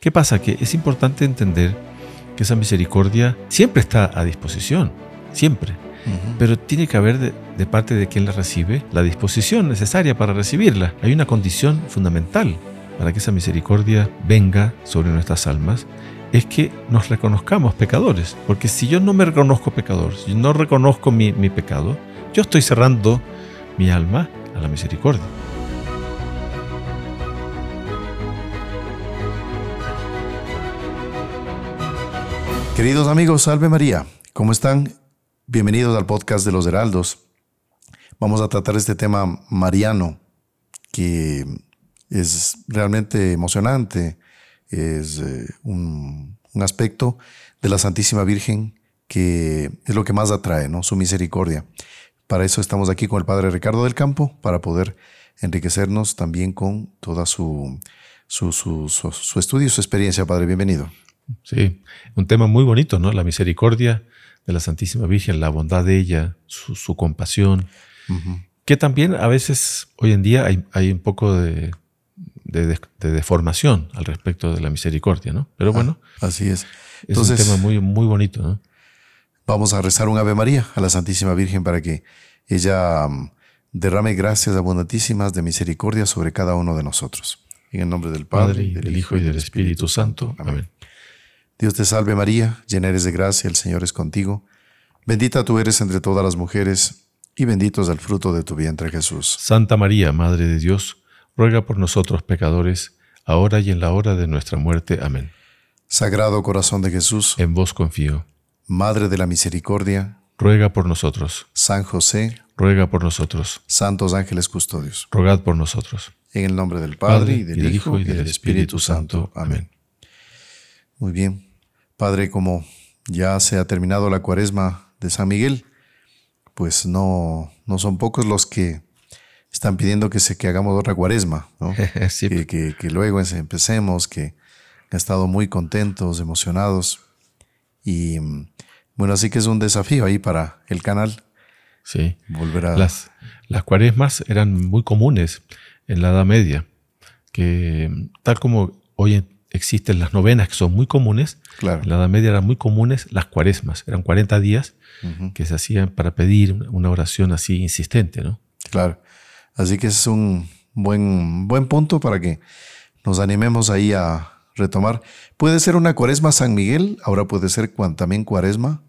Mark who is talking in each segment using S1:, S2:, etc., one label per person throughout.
S1: ¿qué pasa? Que es importante entender que esa misericordia siempre está a disposición, siempre. Pero tiene que haber de, de, parte de quien la recibe la disposición necesaria para recibirla. Hay una condición fundamental para que esa misericordia venga sobre nuestras almas es que nos reconozcamos pecadores. Porque si yo no me reconozco pecador, si no reconozco mi, mi pecado, yo estoy cerrando mi alma a la misericordia.
S2: Queridos amigos, salve María. ¿Cómo están? Bienvenidos al podcast de los Heraldos. Vamos a tratar este tema mariano, que es realmente emocionante, es eh, un, aspecto de la Santísima Virgen que es lo que más atrae, ¿no? Su misericordia. Para eso estamos aquí con el Padre Ricardo del Campo, para poder enriquecernos también con toda su, su, su estudio y su experiencia. Padre, bienvenido.
S1: Sí, un tema muy bonito, ¿no? La misericordia de la Santísima Virgen, la bondad de ella, su, su compasión, uh -huh. que también a veces hoy en día hay, hay un poco de, de, de, de, deformación al respecto de la misericordia, ¿no? Pero bueno,
S2: ah, así es.
S1: Entonces, es un tema muy, muy bonito, ¿no?
S2: Vamos a rezar un Ave María a la Santísima Virgen para que ella um, derrame gracias abundantísimas de misericordia sobre cada uno de nosotros. En el nombre del Padre,
S1: Padre y del, del Hijo y del Espíritu, Espíritu Santo. Amén. Amén.
S2: Dios te salve María, llena eres de gracia, el Señor es contigo. Bendita tú eres entre todas las mujeres, y bendito es el fruto de tu vientre Jesús.
S1: Santa María, Madre de Dios, ruega por nosotros pecadores, ahora y en la hora de nuestra muerte. Amén.
S2: Sagrado corazón de Jesús,
S1: en vos confío.
S2: Madre de la misericordia,
S1: ruega por nosotros.
S2: San José,
S1: ruega por nosotros.
S2: Santos ángeles custodios,
S1: rogad por nosotros.
S2: En el nombre del Padre, Padre y, del y del, Hijo, y del, Espíritu, Espíritu Santo. Amén. Muy bien. Padre, como ya se ha terminado la cuaresma de San Miguel, pues no, no son pocos los que están pidiendo que, se, que hagamos otra cuaresma, ¿no?
S1: sí.
S2: que, que, que, luego empecemos, que han estado muy contentos, emocionados. Y bueno, así que es un desafío ahí para el canal.
S1: Sí.
S2: Volver a...
S1: Las, las cuaresmas eran muy comunes en la Edad Media, que tal como hoy en existen las novenas que son muy comunes.
S2: Claro.
S1: En la Edad Media eran muy comunes las cuaresmas. Eran 40 días uh -huh. que se hacían para pedir una oración así insistente, ¿no?
S2: Claro. Así que es un buen, buen punto para que nos animemos ahí a retomar. Puede ser una cuaresma San Miguel, ahora puede ser también cuaresma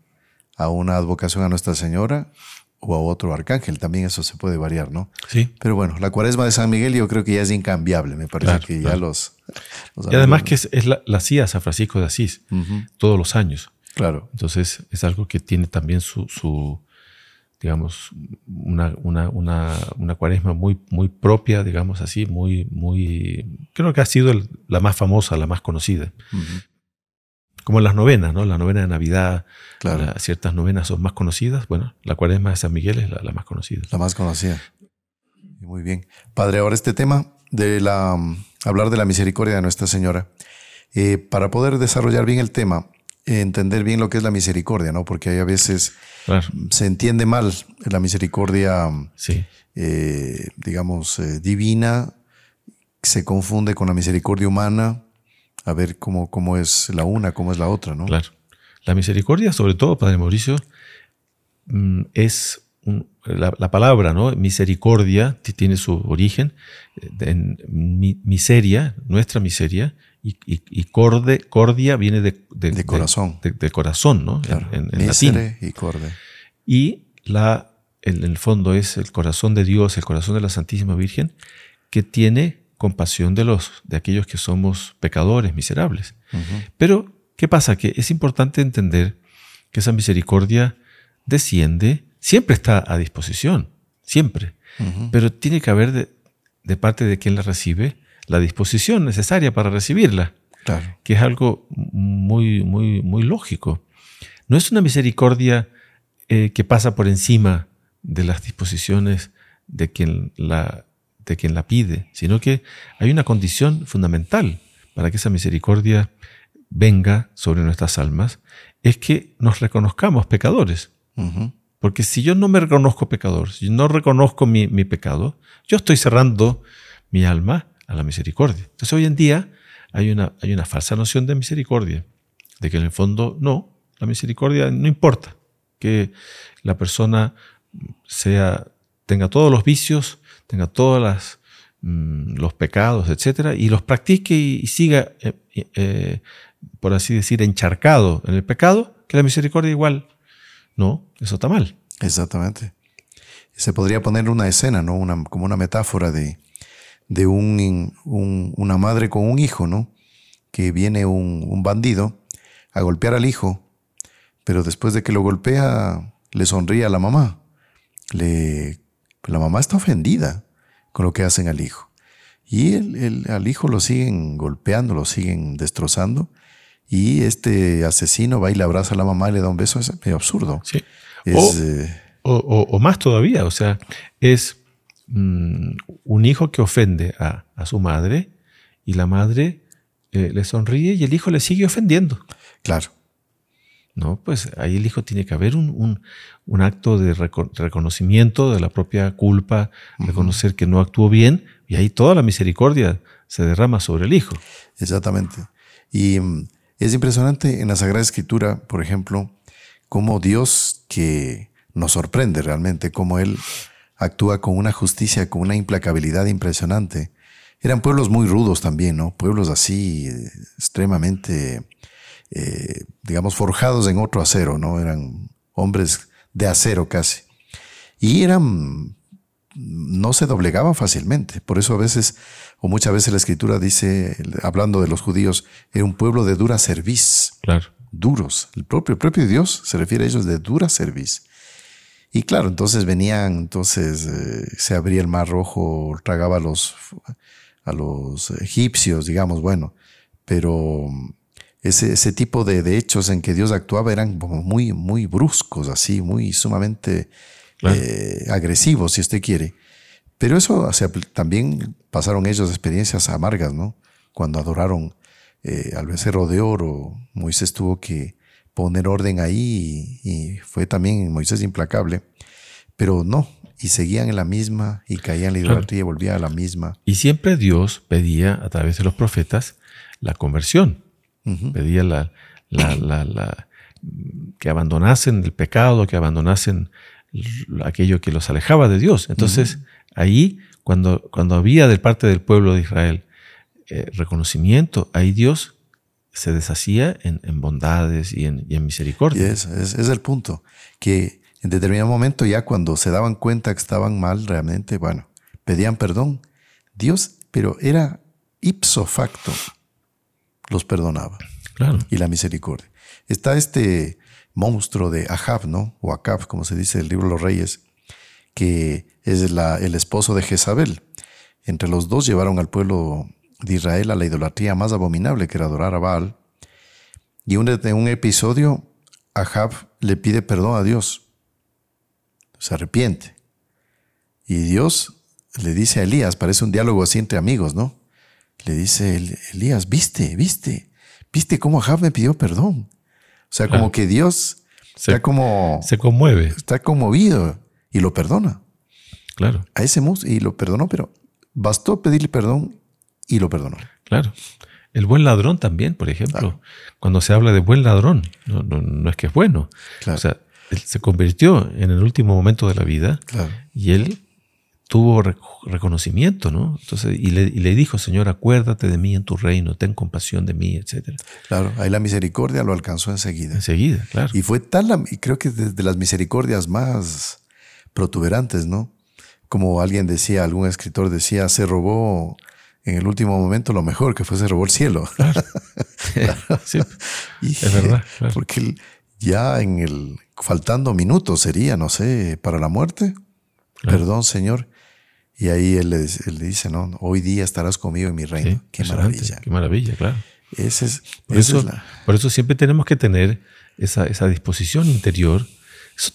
S2: a una advocación a Nuestra Señora o a otro arcángel, también eso se puede variar, ¿no?
S1: Sí.
S2: Pero bueno, la cuaresma de San Miguel yo creo que ya es incambiable, me parece claro, que ya los,
S1: los, Y además que es, es la, la hacía San Francisco de Asís, uh -huh. todos los años.
S2: Claro.
S1: Entonces es algo que tiene también su, su digamos, una, una, una, una, cuaresma muy, muy propia, digamos así, muy, muy, creo que ha sido el, la más famosa, la más conocida. Uh -huh como las novenas, ¿no? La novena de Navidad,
S2: claro.
S1: la, ciertas novenas son más conocidas. Bueno, la cuaresma de San Miguel es la, la, más conocida.
S2: La más conocida. Muy bien. Padre, ahora este tema de la, hablar de la misericordia de Nuestra Señora. Eh, para poder desarrollar bien el tema, eh, entender bien lo que es la misericordia, ¿no? Porque hay a veces
S1: claro.
S2: se entiende mal la misericordia,
S1: sí.
S2: eh, digamos, divina, se confunde con la misericordia humana a ver cómo, cómo es la una, cómo es la otra, ¿no?
S1: Claro. La misericordia, sobre todo, Padre Mauricio, mm, es un, la, la, palabra, ¿no? Misericordia tiene su origen en mi, miseria, nuestra miseria, y, y, y corde, cordia viene de,
S2: de, de corazón.
S1: De, de, corazón, ¿no?
S2: Claro.
S1: En, en, en latín.
S2: y corde.
S1: Y la, en el fondo es el corazón de Dios, el corazón de la Santísima Virgen, que tiene compasión de los de aquellos que somos pecadores, miserables. Uh -huh. Pero ¿qué pasa? Que es importante entender que esa misericordia desciende, siempre está a disposición, siempre. Uh -huh. Pero tiene que haber de, de, parte de quien la recibe la disposición necesaria para recibirla,
S2: claro.
S1: que es algo muy muy muy lógico. No es una misericordia eh, que pasa por encima de las disposiciones de quien la de quien la pide, sino que hay una condición fundamental para que esa misericordia venga sobre nuestras almas, es que nos reconozcamos pecadores.
S2: Uh -huh.
S1: Porque si yo no me reconozco pecador, si no reconozco mi, mi, pecado, yo estoy cerrando mi alma a la misericordia. Entonces hoy en día hay una, hay una falsa noción de misericordia, de que en el fondo no, la misericordia no importa, que la persona sea, tenga todos los vicios, tenga todos mm, los pecados, etcétera, y los practique y, siga, eh, eh, por así decir, encharcado en el pecado, que la misericordia igual. No, eso está mal.
S2: Exactamente. Se podría poner una escena, ¿no? Una, como una metáfora de, de un, una madre con un hijo, ¿no? Que viene un, un bandido a golpear al hijo, pero después de que lo golpea, le sonríe a la mamá. Le, la mamá está ofendida con lo que hacen al hijo. Y el, al hijo lo siguen golpeando, lo siguen destrozando. Y este asesino va y le abraza a la mamá y le da un beso. Es medio absurdo.
S1: Sí. Eh, o, más todavía, o sea, es mm, un hijo que ofende a, su madre y la madre eh, le sonríe y el hijo le sigue ofendiendo.
S2: Claro.
S1: ¿No? Pues ahí el hijo tiene que haber un, acto de reconocimiento de la propia culpa, reconocer que no actuó bien, y ahí toda la misericordia se derrama sobre el hijo.
S2: Exactamente. Y mm, es impresionante en la Sagrada Escritura, por ejemplo, cómo Dios que nos sorprende realmente, cómo Él actúa con una justicia, con una implacabilidad impresionante. Eran pueblos muy rudos también, ¿no? Pueblos así eh, extremadamente eh, digamos, forjados en otro acero, ¿no? Eran hombres de acero casi. Y eran, no se doblegaban fácilmente. Por eso a veces, o muchas veces la escritura dice, hablando de los judíos, era un pueblo de dura cerviz.
S1: Claro.
S2: Duros. El propio, el propio Dios se refiere a ellos de dura cerviz. Y claro, entonces venían, entonces eh, se abría el mar rojo, tragaba a los, a los egipcios, digamos, bueno, pero ese, ese tipo de, hechos en que Dios actuaba eran como muy, muy bruscos, así, muy sumamente eh, agresivos, si usted quiere. Pero eso también pasaron ellos experiencias amargas, ¿no? Cuando adoraron eh, al becerro de oro, Moisés tuvo que poner orden ahí y, fue también Moisés implacable. Pero no, y seguían en la misma y caían en la idolatría y volvían a la misma.
S1: Y siempre Dios pedía a través de los profetas la conversión. Pedía la, que abandonasen el pecado, que abandonasen aquello que los alejaba de Dios. Entonces, ahí, cuando, cuando había de parte del pueblo de Israel eh, reconocimiento, ahí Dios se deshacía en, bondades y en, misericordia.
S2: Y es, es, el punto, que en determinado momento ya cuando se daban cuenta que estaban mal realmente, bueno, pedían perdón. Dios, pero era ipso facto los perdonaba.
S1: Claro.
S2: Y la misericordia. Está este monstruo de Ahab, ¿no? O Acab, como se dice en el libro de los Reyes, que es el esposo de Jezabel. Entre los dos llevaron al pueblo de Israel a la idolatría más abominable, que era adorar a Baal. Y en un episodio, Ahab le pide perdón a Dios. Se arrepiente. Y Dios le dice a Elías, parece un diálogo así entre amigos, ¿no? Le dice Elías, viste, viste, viste cómo Ahab me pidió perdón. O sea, como que Dios se, está como...
S1: Se conmueve.
S2: Está conmovido y lo perdona.
S1: Claro.
S2: A ese y lo perdonó, pero bastó pedirle perdón y lo perdonó.
S1: Claro. El buen ladrón también, por ejemplo. Cuando se habla de buen ladrón, no, no, es que es bueno. O sea, él se convirtió en el último momento de la vida y él tuvo reconocimiento, ¿no? Entonces, y le, dijo, Señor, acuérdate de mí en tu reino, ten compasión de mí, etc.
S2: Claro, ahí la misericordia lo alcanzó enseguida.
S1: Enseguida, claro.
S2: Y fue tal, y creo que de, las misericordias más protuberantes, ¿no? Como alguien decía, algún escritor decía, se robó en el último momento lo mejor, que fue se robó el cielo. Claro.
S1: sí, es verdad.
S2: Porque ya en el, faltando minutos sería, no sé, para la muerte. Perdón, Señor. Y ahí él le, dice, no, hoy día estarás conmigo en mi reino. qué maravilla.
S1: Qué maravilla, claro.
S2: Ese es,
S1: por, eso, por eso siempre tenemos que tener esa, disposición interior.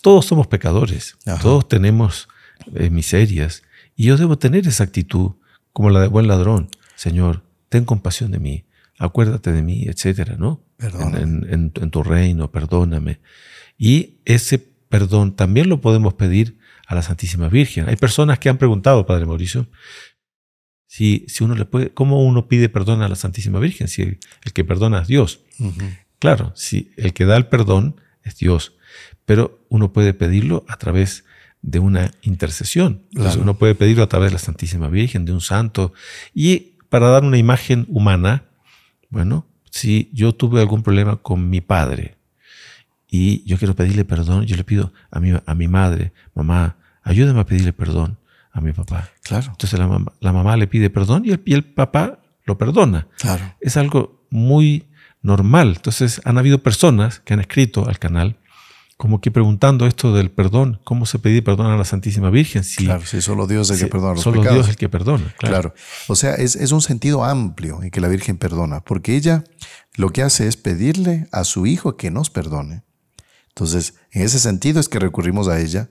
S1: todos somos pecadores, todos tenemos eh, miserias. Y yo debo tener esa actitud como la de buen ladrón. Señor, ten compasión de mí, acuérdate de mí, etcétera, ¿no? En, en, tu reino, perdóname. Y ese perdón también lo podemos pedir a la Santísima Virgen. Hay personas que han preguntado, Padre Mauricio, Si, si uno le puede, ¿Cómo uno pide perdón a la Santísima Virgen? Si el, que perdona es Dios. Claro, si el que da el perdón es Dios, pero uno puede pedirlo a través de una intercesión. uno puede pedirlo a través de la Santísima Virgen, de un santo. Y para dar una imagen humana, bueno, si yo tuve algún problema con mi padre y yo quiero pedirle perdón, yo le pido a mi, a mi madre, mamá, ayúdame a pedirle perdón a mi papá.
S2: Claro.
S1: Entonces la mamá, la mamá le pide perdón y el, y el papá lo perdona.
S2: Claro.
S1: Es algo muy normal. Entonces han habido personas que han escrito al canal como que preguntando esto del perdón, cómo se pide perdón a la Santísima Virgen. Si,
S2: claro, si solo Dios es el que perdona los
S1: solo
S2: pecados.
S1: Dios es el que perdona.
S2: Claro. O sea, es, es, un sentido amplio en que la Virgen perdona, porque ella lo que hace es pedirle a su Hijo que nos perdone. Entonces, en ese sentido es que recurrimos a ella.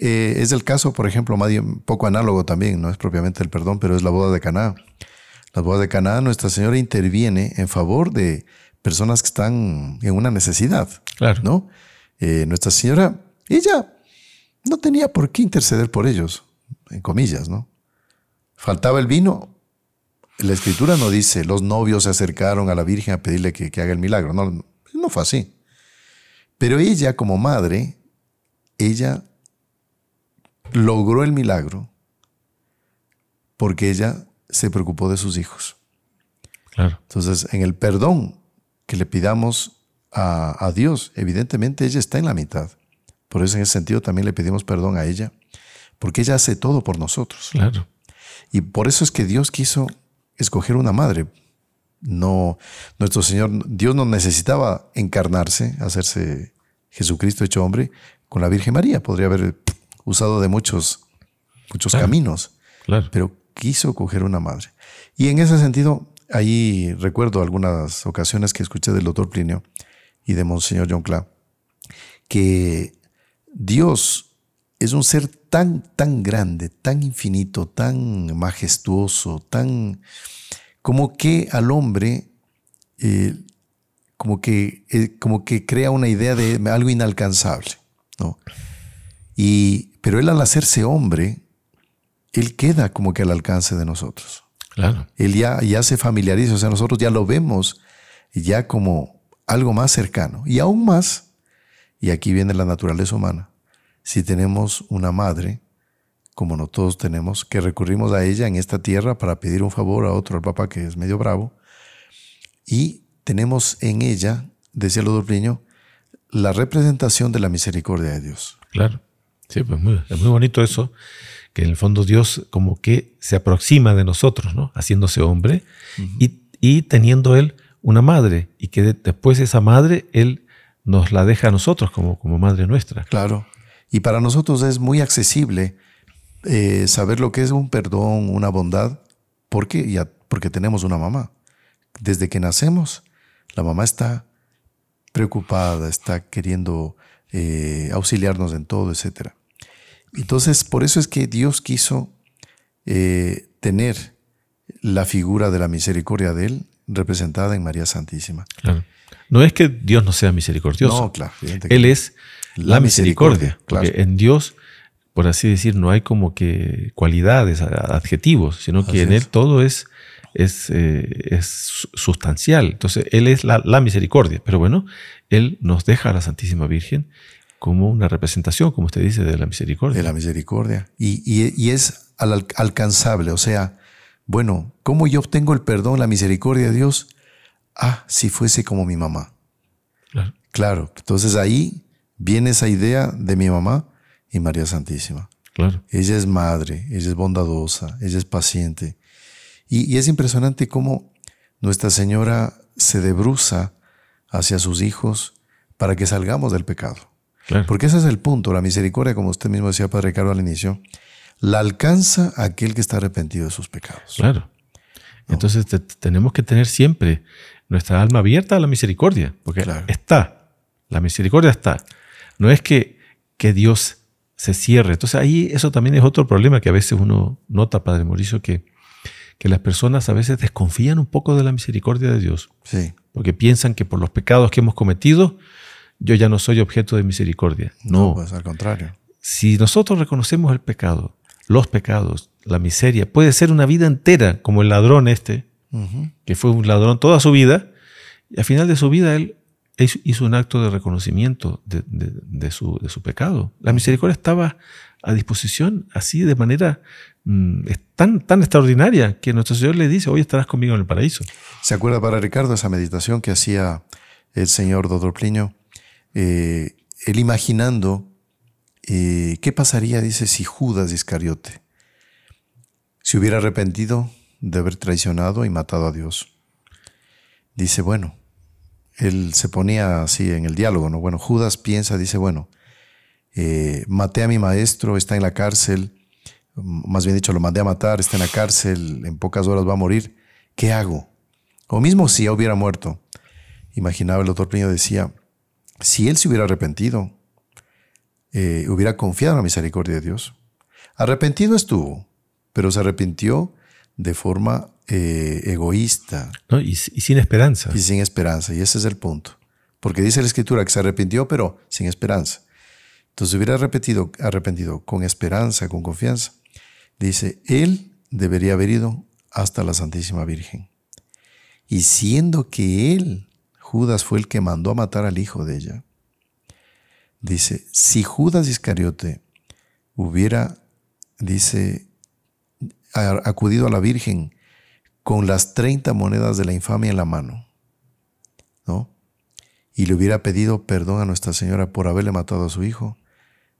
S2: Eh, es el caso, por ejemplo, un poco análogo también, no es propiamente el perdón, pero es la boda de Caná. La boda de Caná, Nuestra Señora interviene en favor de personas que están en una necesidad.
S1: Claro.
S2: ¿no? Eh, Nuestra Señora, ella no tenía por qué interceder por ellos, en comillas, ¿no? Faltaba el vino. La escritura no dice, los novios se acercaron a la Virgen a pedirle que, haga el milagro. No, no fue así. Pero ella, como madre, ella logró el milagro porque ella se preocupó de sus hijos.
S1: Claro.
S2: Entonces, en el perdón que le pidamos a, Dios. Evidentemente ella está en la mitad. Por eso en ese sentido también le pedimos perdón a ella, porque ella hace todo por nosotros.
S1: Claro.
S2: Y por eso es que Dios quiso escoger una madre. No, nuestro Señor, Dios no necesitaba encarnarse, hacerse Jesucristo hecho hombre con la Virgen María. Podría haber usado de muchos, muchos caminos.
S1: Claro.
S2: Pero quiso coger una madre. Y en ese sentido, ahí recuerdo algunas ocasiones que escuché del doctor Plinio y de Monseñor John Clark, que Dios es un ser tan, tan grande, tan infinito, tan majestuoso, tan como que al hombre, eh, como, que, eh, como que crea una idea de algo inalcanzable. ¿no? Y, pero él al hacerse hombre, él queda como que al alcance de nosotros.
S1: Claro.
S2: Él ya, ya se familiariza, o sea, nosotros ya lo vemos ya como algo más cercano. Y aún más, y aquí viene la naturaleza humana, si tenemos una madre, como no todos tenemos, que recurrimos a ella en esta tierra para pedir un favor a otro, al papá que es medio bravo, y tenemos en ella, decía Ludo Priño, la representación de la misericordia de Dios.
S1: Claro, sí, pues es muy bonito eso, que en el fondo Dios como que se aproxima de nosotros, ¿no? Haciéndose hombre y, y teniendo Él una madre y que después esa madre Él nos la deja a nosotros como, como madre nuestra.
S2: Claro. Y para nosotros es muy accesible eh, saber lo que es un perdón, una bondad, porque, ya, porque tenemos una mamá. Desde que nacemos, la mamá está preocupada, está queriendo eh, auxiliarnos en todo, etc. Entonces, por eso es que Dios quiso eh, tener la figura de la misericordia de Él representada en María Santísima.
S1: Claro. No es que Dios no sea misericordioso.
S2: No, claro.
S1: Él es la, misericordia. porque en Dios, por así decir, no hay como que cualidades, adjetivos, sino que en Él todo es, es, eh, es, sustancial. Entonces, Él es la, misericordia. Pero bueno, Él nos deja a la Santísima Virgen como una representación, como usted dice, de la misericordia.
S2: De la misericordia. Y, y es alcanzable, o sea, bueno, ¿cómo yo obtengo el perdón, la misericordia de Dios? Ah, si fuese como mi mamá.
S1: Claro.
S2: Claro. Entonces ahí viene esa idea de mi mamá y María Santísima.
S1: Claro.
S2: Ella es madre, ella es bondadosa, ella es paciente. Y, es impresionante cómo Nuestra Señora se debruza hacia sus hijos para que salgamos del pecado.
S1: Claro.
S2: Porque ese es el punto, la misericordia, como usted mismo decía, Padre Ricardo, al inicio, la alcanza aquel que está arrepentido de sus pecados.
S1: Claro. Entonces tenemos que tener siempre nuestra alma abierta a la misericordia, porque está, la misericordia está. No es que, que Dios se cierre. Entonces ahí eso también es otro problema que a veces uno nota, Padre Mauricio, que, que las personas a veces desconfían un poco de la misericordia de Dios.
S2: Sí.
S1: Porque piensan que por los pecados que hemos cometido, yo ya no soy objeto de misericordia. No,
S2: no pues al contrario.
S1: Si nosotros reconocemos el pecado, los pecados la miseria. Puede ser una vida entera, como el ladrón este, que fue un ladrón toda su vida, y al final de su vida él hizo un acto de reconocimiento de, su, pecado. La misericordia estaba a disposición así de manera mm, tan, tan extraordinaria que nuestro Señor le dice, hoy estarás conmigo en el paraíso.
S2: ¿Se acuerda para Ricardo esa meditación que hacía el señor Dodor Pliño? Eh, él imaginando eh, qué pasaría, dice, si Judas Iscariote se hubiera arrepentido de haber traicionado y matado a Dios. Dice, bueno, él se ponía así en el diálogo, ¿no? Bueno, Judas piensa, dice, bueno, eh, maté a mi maestro, está en la cárcel, más bien dicho, lo mandé a matar, está en la cárcel, en pocas horas va a morir, ¿qué hago? O mismo si ya hubiera muerto. Imaginaba el doctor Pliño decía, si él se hubiera arrepentido, eh, hubiera confiado en la misericordia de Dios. Arrepentido estuvo, pero se arrepintió de forma eh, egoísta.
S1: Y, sin esperanza.
S2: Y sin esperanza, y ese es el punto. Porque dice la escritura que se arrepintió, pero sin esperanza. Entonces hubiera repetido, arrepentido con esperanza, con confianza. Dice, él debería haber ido hasta la Santísima Virgen. Y siendo que él, Judas, fue el que mandó a matar al hijo de ella, dice, si Judas Iscariote hubiera, dice, acudido a la Virgen con las 30 monedas de la infamia en la mano, ¿no? Y le hubiera pedido perdón a Nuestra Señora por haberle matado a su hijo,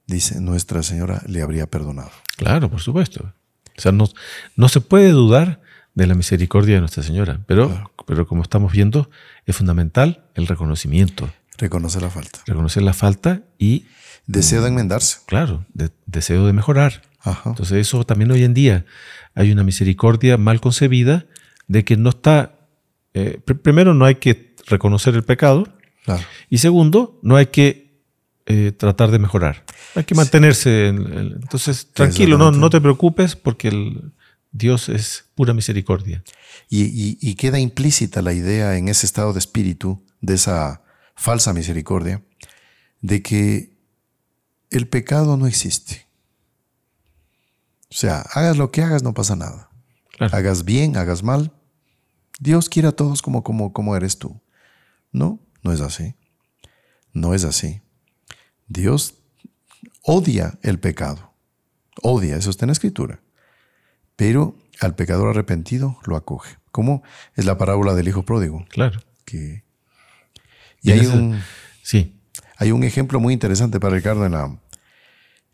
S2: dice, Nuestra Señora le habría perdonado.
S1: Claro, por supuesto. O sea, no, no se puede dudar de la misericordia de Nuestra Señora, pero, pero como estamos viendo, es fundamental el reconocimiento.
S2: Reconocer la falta.
S1: Reconocer la falta y...
S2: Deseo de enmendarse.
S1: Claro, deseo de mejorar. Entonces eso también hoy en día hay una misericordia mal concebida de que no está... Eh, primero, no hay que reconocer el pecado. Y segundo, no hay que eh, tratar de mejorar. Hay que mantenerse. entonces, tranquilo, no, no te preocupes porque el, Dios es pura misericordia.
S2: Y, queda implícita la idea en ese estado de espíritu, de esa falsa misericordia, de que el pecado no existe. O sea, hagas lo que hagas, no pasa nada. Hagas bien, hagas mal. Dios quiere a todos como, como, como eres tú. No, no es así. No es así. Dios odia el pecado. Odia, eso está en la escritura. Pero al pecador arrepentido lo acoge. ¿Cómo? Es la parábola del hijo pródigo.
S1: Claro.
S2: Que, y, hay, un,
S1: sí.
S2: hay un ejemplo muy interesante para Ricardo en, la,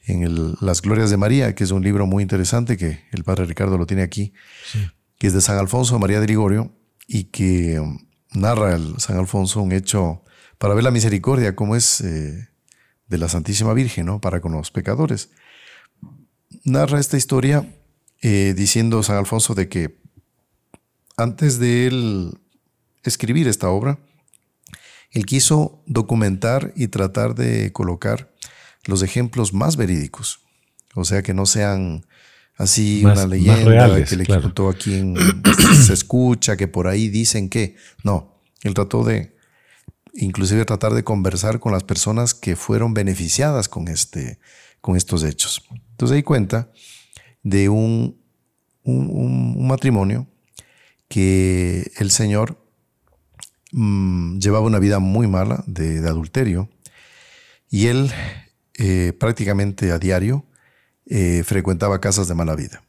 S2: en Las Glorias de María, que es un libro muy interesante que el padre Ricardo lo tiene aquí, que es de San Alfonso María de Ligorio y que um, narra el San Alfonso un hecho para ver la misericordia, como es eh, de la Santísima Virgen, ¿no? Para con los pecadores. Narra esta historia eh, diciendo San Alfonso de que antes de él escribir esta obra, él quiso documentar y tratar de colocar los ejemplos más verídicos, o sea, que no sean así una leyenda que le contó a quien se escucha, que por ahí dicen que, no, él trató de inclusive tratar de conversar con las personas que fueron beneficiadas con, este, con estos hechos. Entonces ahí cuenta de un, un, matrimonio que el señor mm, llevaba una vida muy mala de, adulterio y él eh, prácticamente a diario eh, frecuentaba casas de mala vida.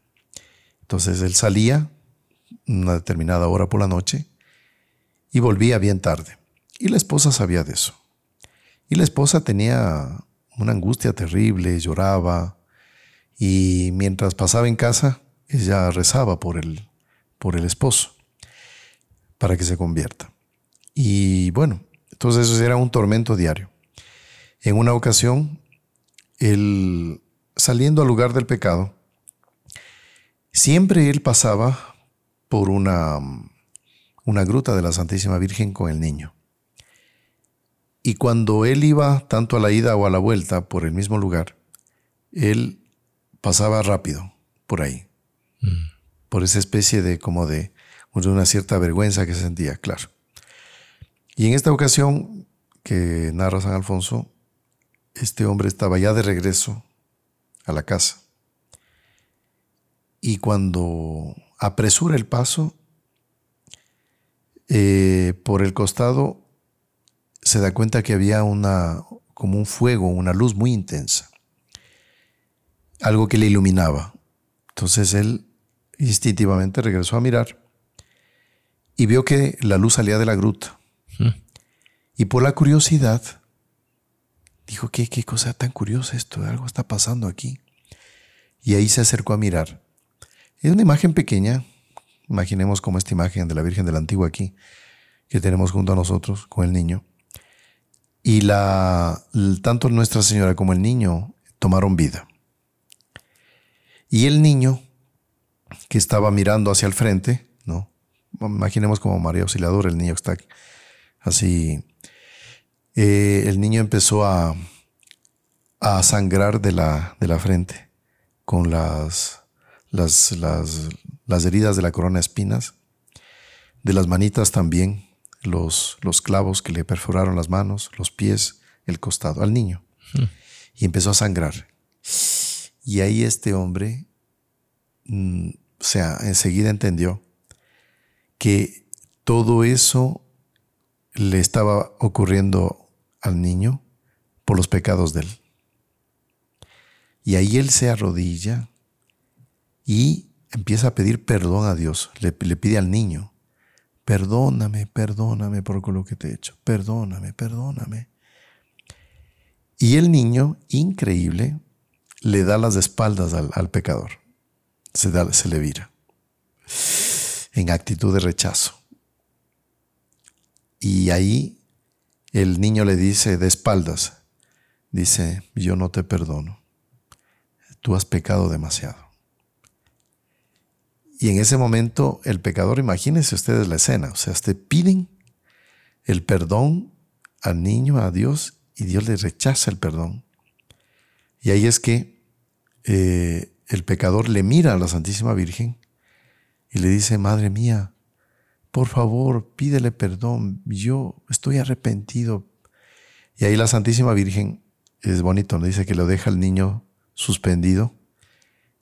S2: Entonces él salía una determinada hora por la noche y volvía bien tarde. Y la esposa sabía de eso. Y la esposa tenía una angustia terrible, lloraba, y mientras pasaba en casa, ella rezaba por el, por el esposo para que se convierta. Y bueno, entonces eso era un tormento diario. En una ocasión, él, saliendo al lugar del pecado, siempre él pasaba por una, una gruta de la Santísima Virgen con el niño. Y cuando él iba tanto a la ida o a la vuelta por el mismo lugar, él pasaba rápido por ahí, mm. por esa especie de como de una cierta vergüenza que sentía, claro. Y en esta ocasión que narra San Alfonso, este hombre estaba ya de regreso a la casa. y cuando apresura el paso, eh, por el costado se da cuenta que había una, como un fuego, una luz muy intensa, algo que le iluminaba. Entonces él instintivamente regresó a mirar y vio que la luz salía de la gruta. Y por la curiosidad, dijo, ¿qué, qué cosa tan curiosa esto, algo está pasando aquí. Y ahí se acercó a mirar. Es una imagen pequeña, imaginemos como esta imagen de la Virgen de la Antigua aquí, que tenemos junto a nosotros con el niño. Y la, tanto Nuestra Señora como el niño tomaron vida. Y el niño, que estaba mirando hacia el frente, ¿no? Imaginemos como María Auxiliadora, el niño que está así. Eh, el niño empezó a, a sangrar de la, de la frente con las, las, las, las heridas de la corona de espinas, de las manitas también, los, los clavos que le perforaron las manos, los pies, el costado, al niño. Hmm. Y empezó a sangrar. Y ahí este hombre, mm, o sea, enseguida entendió que todo eso le estaba ocurriendo al niño por los pecados de él. Y ahí él se arrodilla y empieza a pedir perdón a Dios. Le, pide al niño, perdóname, perdóname por lo que te he hecho, perdóname, perdóname. Y el niño, increíble, le da las espaldas al, pecador. Se, da, se le vira en actitud de rechazo. Y ahí el niño le dice de espaldas, dice, yo no te perdono, tú has pecado demasiado. Y en ese momento el pecador, imagínense ustedes la escena, o sea, te piden el perdón al niño, a Dios, y Dios le rechaza el perdón. Y ahí es que eh, el pecador le mira a la Santísima Virgen y le dice, Madre mía, por favor, pídele perdón, yo estoy arrepentido. Y ahí la Santísima Virgen, es bonito, dice que lo deja el niño suspendido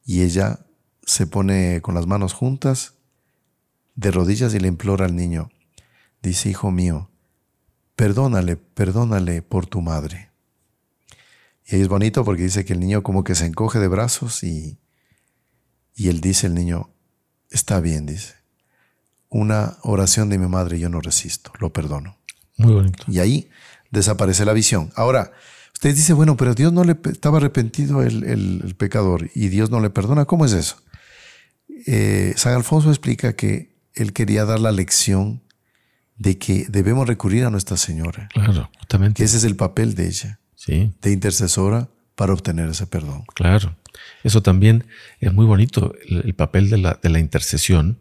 S2: y ella se pone con las manos juntas, de rodillas y le implora al niño. Dice, hijo mío, perdónale, perdónale por tu madre. Y ahí es bonito porque dice que el niño como que se encoge de brazos y, y él dice, el niño, está bien, dice. Una oración de mi madre yo no resisto, lo perdono.
S1: Muy bonito.
S2: Y ahí desaparece la visión. Ahora, usted dice, bueno, pero Dios no le estaba arrepentido el, el pecador y Dios no le perdona. ¿Cómo es eso? Eh, San Alfonso explica que él quería dar la lección de que debemos recurrir a Nuestra Señora.
S1: Claro, justamente.
S2: ese es el papel de ella,
S1: sí.
S2: de intercesora para obtener ese perdón.
S1: Claro. Eso también es muy bonito, el, papel de la, de la, intercesión,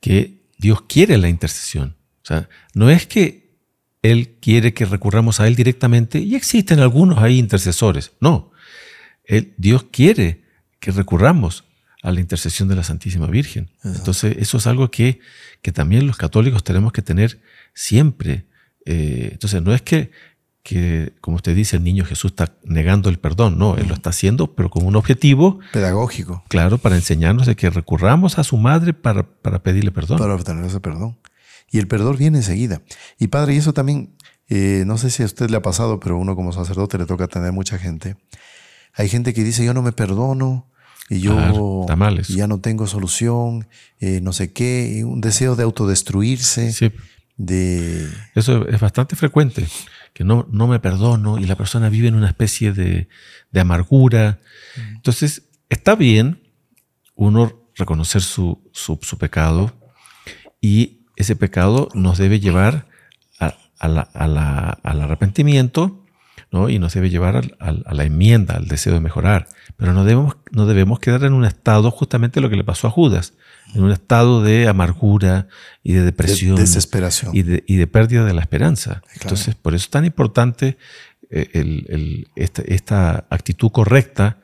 S1: que Dios quiere la intercesión. O sea, no es que Él quiere que recurramos a Él directamente, y existen algunos ahí intercesores. No, Dios quiere que recurramos a la intercesión de la Santísima Virgen. Entonces, eso es algo que, que, también los católicos tenemos que tener siempre. Eh, entonces, no es que, que, como usted dice, el niño Jesús está negando el perdón, no, él lo está haciendo, pero con un objetivo
S2: pedagógico.
S1: Claro, para enseñarnos de que recurramos a su madre para, para pedirle perdón.
S2: Para obtener ese perdón. Y el perdón viene enseguida. Y padre, y eso también, eh, no sé si a usted le ha pasado, pero uno como sacerdote le toca tener mucha gente. Hay gente que dice, yo no me perdono, y yo ya no tengo solución, eh, no sé qué, un deseo de autodestruirse.
S1: Sí.
S2: De...
S1: Eso es bastante frecuente, que no, no me perdono y la persona vive en una especie de, de amargura. Mm. Entonces, está bien uno reconocer su, su, su, pecado y ese pecado nos debe llevar a, a la, al arrepentimiento y nos debe llevar a, la enmienda, al deseo de mejorar. Pero no debemos, no debemos quedar en un estado justamente lo que le pasó a Judas, en un estado de amargura y de depresión.
S2: desesperación.
S1: Y de, pérdida de la esperanza. Entonces, por eso es tan importante eh, esta, actitud correcta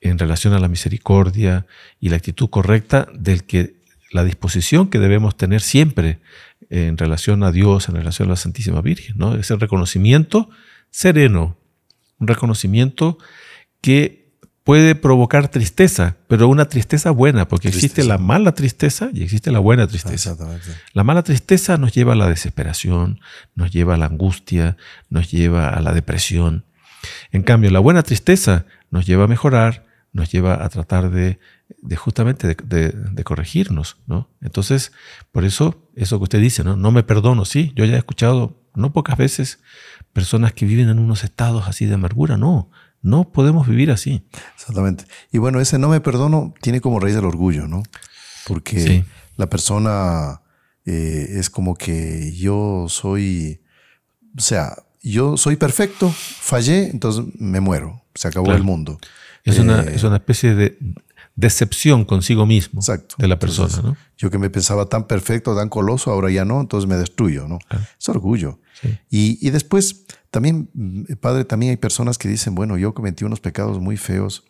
S1: en relación a la misericordia y la actitud correcta del que la disposición que debemos tener siempre en relación a Dios, en relación a la Santísima Virgen, ¿no? Ese reconocimiento sereno, un reconocimiento que puede provocar tristeza, pero una tristeza buena, porque existe la mala tristeza y existe la buena tristeza. La mala tristeza nos lleva a la desesperación, nos lleva a la angustia, nos lleva a la depresión. En cambio, la buena tristeza nos lleva a mejorar, nos lleva a tratar de, justamente de, corregirnos, ¿no? Entonces, por eso, eso que usted dice, ¿no? No me perdono, sí, yo ya he escuchado, no pocas veces, personas que viven en unos estados así de amargura, no, no podemos vivir así.
S2: Exactamente. Y bueno, ese no me perdono tiene como raíz el orgullo, ¿no? Porque la persona eh, es como que yo soy, o sea, yo soy perfecto, fallé, entonces me muero, se acabó el mundo.
S1: Es, una, eh, es una especie de decepción consigo mismo de la persona. ¿no?
S2: Yo que me pensaba tan perfecto, tan coloso, ahora ya no, entonces me destruyo. ¿no? Es orgullo. Y, y, después, también, mm, padre, también hay personas que dicen, bueno, yo cometí unos pecados muy feos,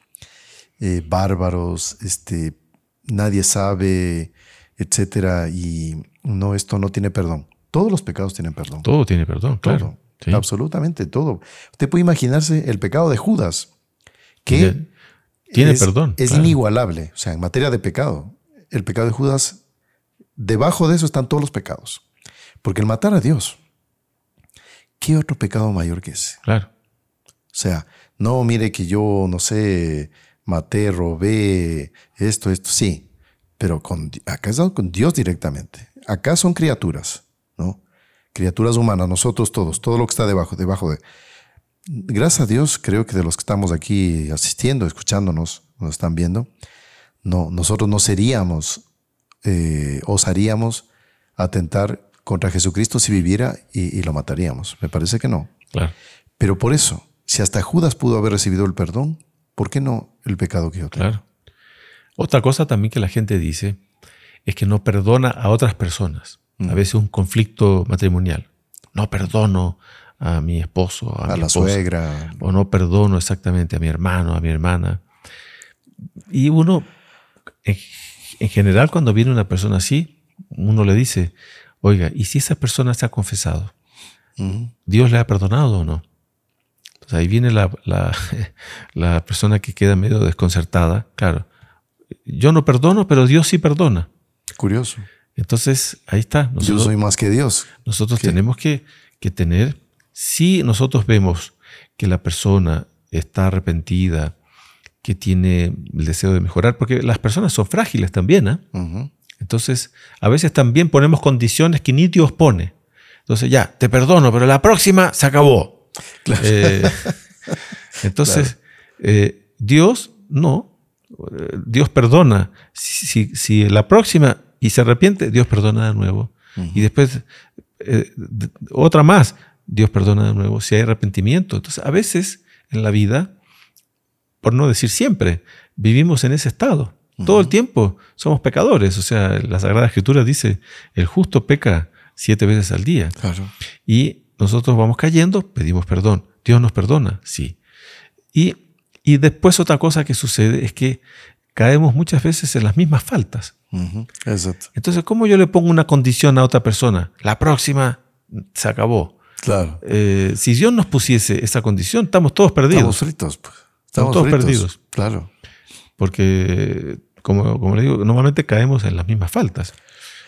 S2: eh, bárbaros, este, nadie sabe, etcétera, y no, esto no tiene perdón. Todos los pecados tienen perdón.
S1: Todo tiene perdón, claro.
S2: Absolutamente todo. Usted puede imaginarse el pecado de Judas, que
S1: tiene perdón.
S2: Es inigualable. O sea, en materia de pecado, el pecado de Judas, debajo de eso están todos los pecados. Porque el matar a Dios, ¿qué otro pecado mayor que ese?
S1: Claro.
S2: O sea, no mire que yo, no sé, maté, robé, esto, esto, sí. Pero con, acá es con Dios directamente. Acá son criaturas, ¿no? Criaturas humanas, nosotros todos, todo lo que está debajo, debajo de gracias a Dios, creo que de los que estamos aquí asistiendo, escuchándonos, nos están viendo, no, nosotros no seríamos, eh, osaríamos atentar contra Jesucristo si viviera y, lo mataríamos. Me parece que no.
S1: Claro.
S2: Pero por eso, si hasta Judas pudo haber recibido el perdón, ¿por qué no el pecado que yo tengo?
S1: Claro. Otra cosa también que la gente dice es que no perdona a otras personas. A mm. veces un conflicto matrimonial. No perdono a mi esposo,
S2: a, la suegra.
S1: O no perdono exactamente a mi hermano, a mi hermana. Y uno, en, general, cuando viene una persona así, uno le dice, oiga, ¿y si esa persona se ha confesado? ¿Dios le ha perdonado o no? ahí viene la, la, persona que queda medio desconcertada. Claro, yo no perdono, pero Dios sí perdona.
S2: Curioso.
S1: Entonces, ahí está.
S2: yo soy más que Dios.
S1: Nosotros tenemos que, que, tener si nosotros vemos que la persona está arrepentida, que tiene el deseo de mejorar, porque las personas son frágiles también, ¿eh? Entonces, a veces también ponemos condiciones que ni Dios pone. Entonces, ya, te perdono, pero la próxima se acabó. Eh, entonces, eh, Dios no, Dios perdona. Si, si, la próxima y se arrepiente, Dios perdona de nuevo. Y después, otra más, Dios perdona de nuevo si hay arrepentimiento. Entonces, a veces en la vida, por no decir siempre, vivimos en ese estado. Todo el tiempo somos pecadores. O sea, la Sagrada Escritura dice, el justo peca siete veces al día. Y nosotros vamos cayendo, pedimos perdón. Dios nos perdona, sí. Y, y después otra cosa que sucede es que caemos muchas veces en las mismas faltas.
S2: Exacto.
S1: Entonces, ¿cómo yo le pongo una condición a otra persona? La próxima se acabó.
S2: Claro.
S1: Eh, si Dios nos pusiese esa condición, estamos todos perdidos.
S2: Estamos fritos. Pues.
S1: Estamos, todos perdidos.
S2: Claro.
S1: Porque, como, como le digo, normalmente caemos en las mismas faltas.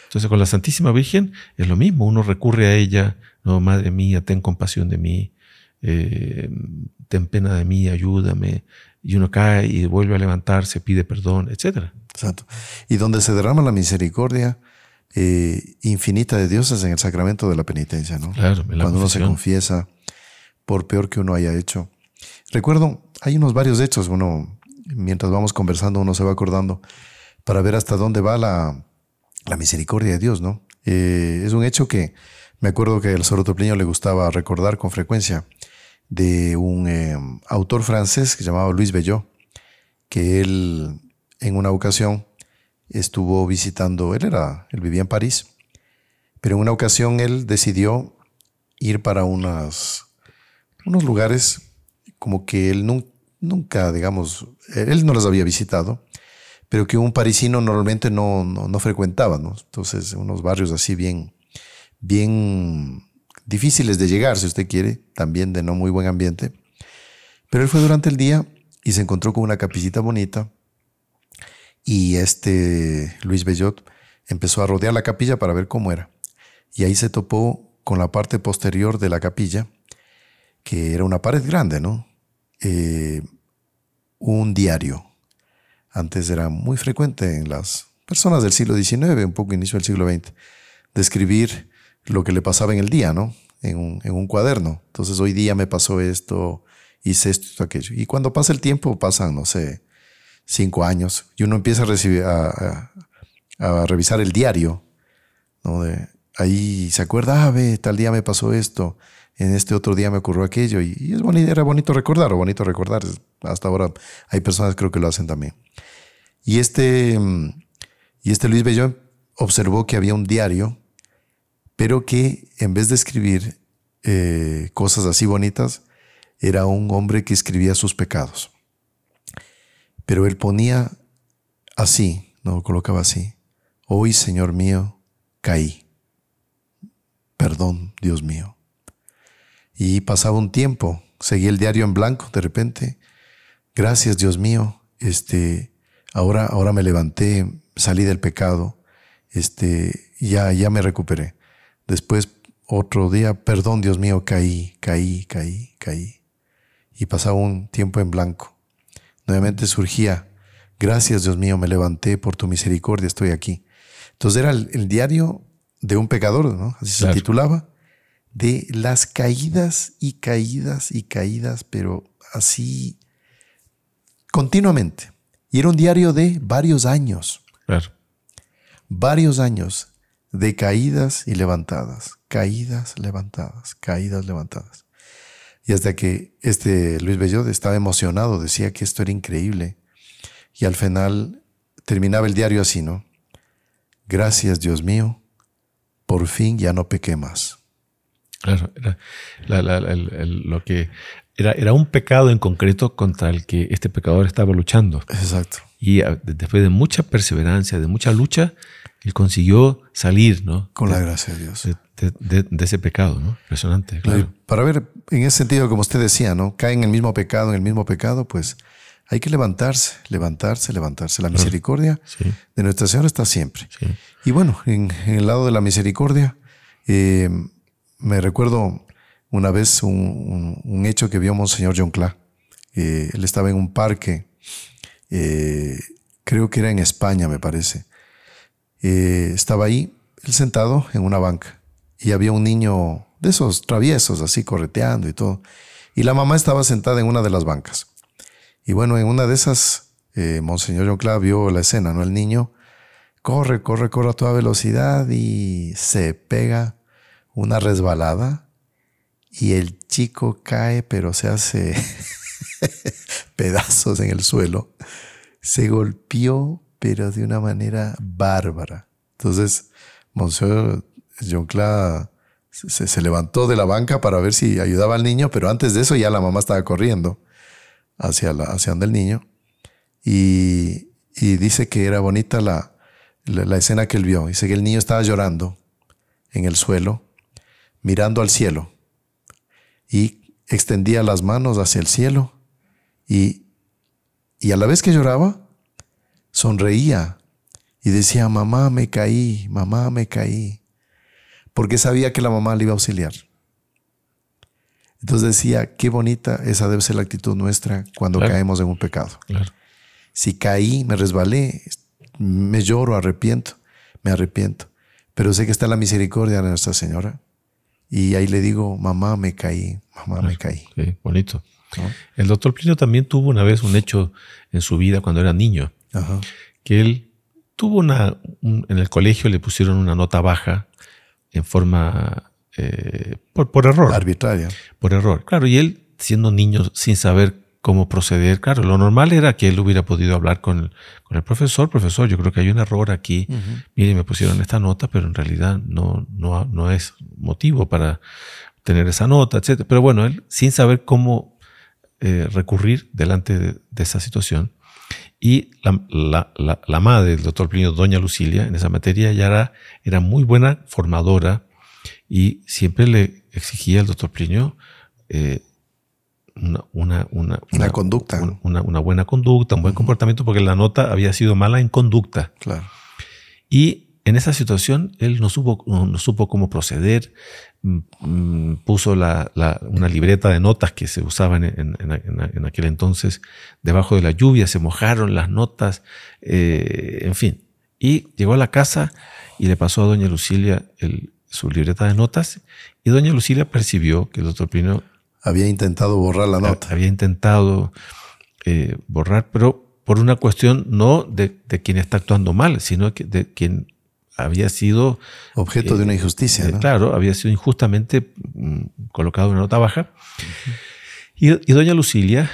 S1: Entonces, con la Santísima Virgen es lo mismo. Uno recurre a ella, no, Madre mía, ten compasión de mí, eh, ten pena de mí, ayúdame. Y uno cae y vuelve a levantarse, pide perdón, etc.
S2: Exacto. Y donde se derrama la misericordia, eh, infinita de dioses en el sacramento de la penitencia, ¿no?
S1: Claro,
S2: Cuando uno se confiesa, por peor que uno haya hecho. Recuerdo, hay unos varios hechos, uno, mientras vamos conversando, uno se va acordando para ver hasta dónde va la, misericordia de Dios, ¿no? Eh, es un hecho que me acuerdo que al sorotopleño le gustaba recordar con frecuencia de un eh, autor francés que se llamaba Luis Bellot, que él en una ocasión estuvo visitando, él era, él vivía en París, pero en una ocasión él decidió ir para unas, unos lugares como que él nunca, digamos, él no los había visitado, pero que un parisino normalmente no, no, frecuentaba, ¿no? Entonces, unos barrios así bien, bien difíciles de llegar, si usted quiere, también de no muy buen ambiente. Pero él fue durante el día y se encontró con una capillita bonita y este Luis Bellot empezó a rodear la capilla para ver cómo era. Y ahí se topó con la parte posterior de la capilla, que era una pared grande, ¿no? Eh, un diario. Antes era muy frecuente en las personas del siglo XIX, un poco inicio del siglo XX, describir lo que le pasaba en el día, ¿no? En un, en un cuaderno. Entonces, hoy día me pasó esto, hice esto, aquello. Y cuando pasa el tiempo, pasan, no sé, cinco años, y uno empieza a, revisar el diario, ¿no? Ahí se acuerda, ah, ve, tal día me pasó esto, en este otro día me ocurrió aquello, y, es bonito, era bonito recordar, o bonito recordar, hasta ahora hay personas creo que lo hacen también. Y este, y este Luis Bellón observó que había un diario, pero que en vez de escribir eh, cosas así bonitas, era un hombre que escribía sus pecados. Pero él ponía así, no colocaba así. Hoy, Señor mío, caí. Perdón, Dios mío. Y pasaba un tiempo, seguía el diario en blanco de repente. Gracias, Dios mío. Este, ahora, ahora me levanté, salí del pecado. Este, ya, ya me recuperé. Después, otro día, perdón, Dios mío, caí, caí, caí, caí y pasaba un tiempo en blanco. Nuevamente surgía, gracias Dios mío, me levanté por tu misericordia, estoy aquí. Entonces era el, diario de un pecador, ¿no? Así se titulaba, de las caídas y caídas y caídas, pero así continuamente. Y era un diario de varios años.
S1: Claro.
S2: Varios años de caídas y levantadas, caídas, levantadas, caídas, levantadas. Y hasta que este Luis Bellot estaba emocionado, decía que esto era increíble. Y al final terminaba el diario así, ¿no? Gracias, Dios mío, por fin ya no pequé más.
S1: Claro, era lo que era, era un pecado en concreto contra el que este pecador estaba luchando.
S2: Exacto.
S1: Y ah, después de mucha perseverancia, de mucha lucha, él consiguió salir, ¿no?
S2: Con la gracia de Dios
S1: de, ese pecado, ¿no? Impresionante. Claro.
S2: Para ver, en ese sentido, como usted decía, ¿no? Cae en el mismo pecado, en el mismo pecado, pues hay que levantarse, levantarse, levantarse. La misericordia de Nuestra Señora está siempre. Y bueno, en, el lado de la misericordia, eh, me recuerdo una vez un, hecho que vio Monseñor John Cla. Eh, él estaba en un parque, eh, creo que era en España, me parece. Estaba ahí, él sentado en una banca y había un niño de esos traviesos, así correteando y todo. Y la mamá estaba sentada en una de las bancas. Y bueno, en una de esas, eh, Monseñor John vio la escena, ¿no? El niño corre, corre, corre a toda velocidad y se pega una resbalada y el chico cae, pero se hace pedazos en el suelo. Se golpeó, pero de una manera bárbara. Entonces, Monseñor John Cla se, levantó de la banca para ver si ayudaba al niño, pero antes de eso ya la mamá estaba corriendo hacia, la, hacia donde el niño. Y, dice que era bonita la, la, escena que él vio. Dice que el niño estaba llorando en el suelo, mirando al cielo. Y extendía las manos hacia el cielo. Y, y a la vez que lloraba, sonreía y decía, mamá, me caí, mamá, me caí porque sabía que la mamá le iba a auxiliar. Entonces decía, qué bonita, esa debe ser la actitud nuestra cuando caemos en un pecado. Si caí, me resbalé, me lloro, arrepiento, me arrepiento. Pero sé que está la misericordia de Nuestra Señora. Y ahí le digo, mamá, me caí, mamá, me caí.
S1: Sí, bonito. El doctor Plinio también tuvo una vez un hecho en su vida cuando era niño, que él tuvo una, en el colegio le pusieron una nota baja en forma eh, por, error.
S2: Arbitraria.
S1: Por error. Claro, y él, siendo niño, sin saber cómo proceder, claro, lo normal era que él hubiera podido hablar con, el profesor. Profesor, yo creo que hay un error aquí. Mire, me pusieron esta nota, pero en realidad no, no, no es motivo para tener esa nota, etc. Pero bueno, él, sin saber cómo eh, recurrir delante de, esa situación, y la, la, madre del doctor Plinio, doña Lucilia, en esa materia ya era, era muy buena formadora y siempre le exigía al doctor Plinio eh, una,
S2: una, conducta.
S1: Una, buena conducta, un buen comportamiento, porque la nota había sido mala en conducta.
S2: Claro.
S1: Y en esa situación él no supo, no, supo cómo proceder, puso la, una libreta de notas que se usaban en, en, aquel entonces debajo de la lluvia, se mojaron las notas, eh, en fin. Y llegó a la casa y le pasó a doña Lucilia el, su libreta de notas y doña Lucilia percibió que el doctor Pino
S2: había intentado borrar la nota.
S1: Había intentado eh, borrar, pero por una cuestión no de, de, quien está actuando mal, sino que de quien había sido...
S2: Objeto de una eh, injusticia,
S1: eh, Claro, había sido injustamente mm, colocado en una nota baja. y, doña Lucilia